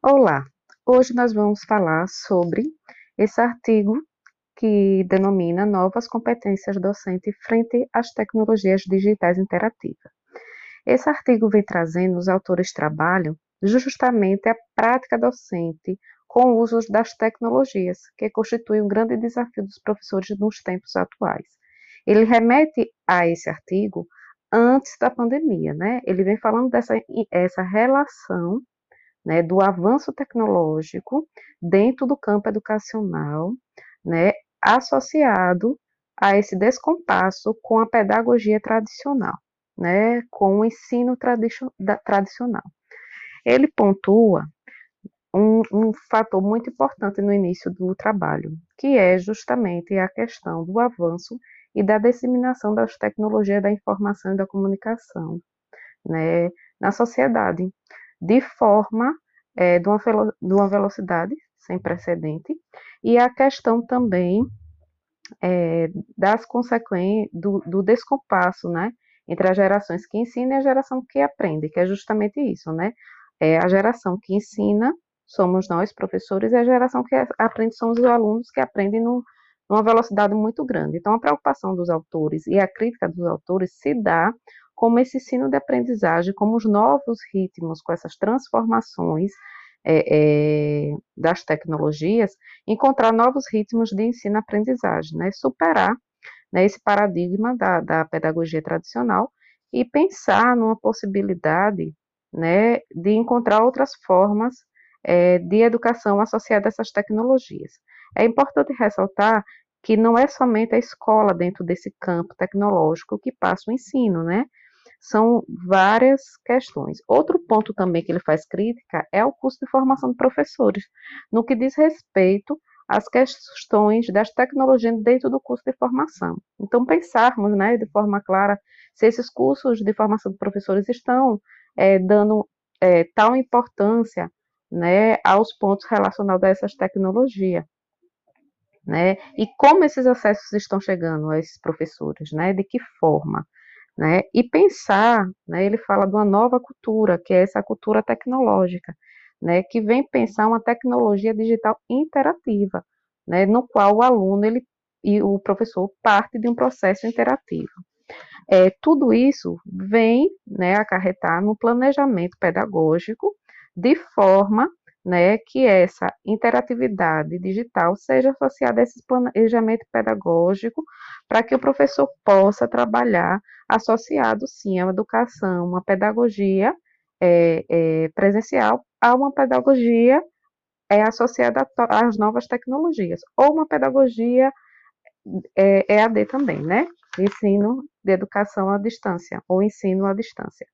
Olá, hoje nós vamos falar sobre esse artigo que denomina Novas competências docentes frente às tecnologias digitais interativas. Esse artigo vem trazendo, os autores trabalham justamente a prática docente com o uso das tecnologias, que constitui um grande desafio dos professores nos tempos atuais. Ele remete a esse artigo antes da pandemia, né? Ele vem falando dessa essa relação né, do avanço tecnológico dentro do campo educacional, né, associado a esse descompasso com a pedagogia tradicional, né, com o ensino tradicional. Ele pontua um, um fator muito importante no início do trabalho, que é justamente a questão do avanço e da disseminação das tecnologias da informação e da comunicação né, na sociedade, de forma é, de, uma, de uma velocidade sem precedente, e a questão também é, das consequências, do, do, descompasso, né, entre as gerações que ensinam e a geração que aprende, que é justamente isso, né, é a geração que ensina somos nós, professores, e a geração que aprende são os alunos que aprendem no, numa velocidade muito grande. Então, a preocupação dos autores e a crítica dos autores se dá como esse ensino de aprendizagem, como os novos ritmos, com essas transformações é, é, das tecnologias, encontrar novos ritmos de ensino-aprendizagem, né, superar né, esse paradigma da, da pedagogia tradicional e pensar numa possibilidade né, de encontrar outras formas é, de educação associada a essas tecnologias. É importante ressaltar que não é somente a escola dentro desse campo tecnológico que passa o ensino, né? São várias questões. Outro ponto também que ele faz crítica é o custo de formação de professores, no que diz respeito às questões das tecnologias dentro do curso de formação. Então, pensarmos né, de forma clara se esses cursos de formação de professores estão é, dando é, tal importância né, aos pontos relacionados a essas tecnologias. Né, e como esses acessos estão chegando a esses professores, né, de que forma né? E pensar, né, ele fala de uma nova cultura, que é essa cultura tecnológica, né, que vem pensar uma tecnologia digital interativa, né, no qual o aluno ele, e o professor parte de um processo interativo. É, tudo isso vem né, acarretar no planejamento pedagógico de forma né, que essa interatividade digital seja associada a esse planejamento pedagógico para que o professor possa trabalhar associado, sim, uma educação, uma pedagogia é, é, presencial a uma pedagogia é, associada às novas tecnologias, ou uma pedagogia é, EAD também, né? Ensino de educação à distância, ou ensino à distância.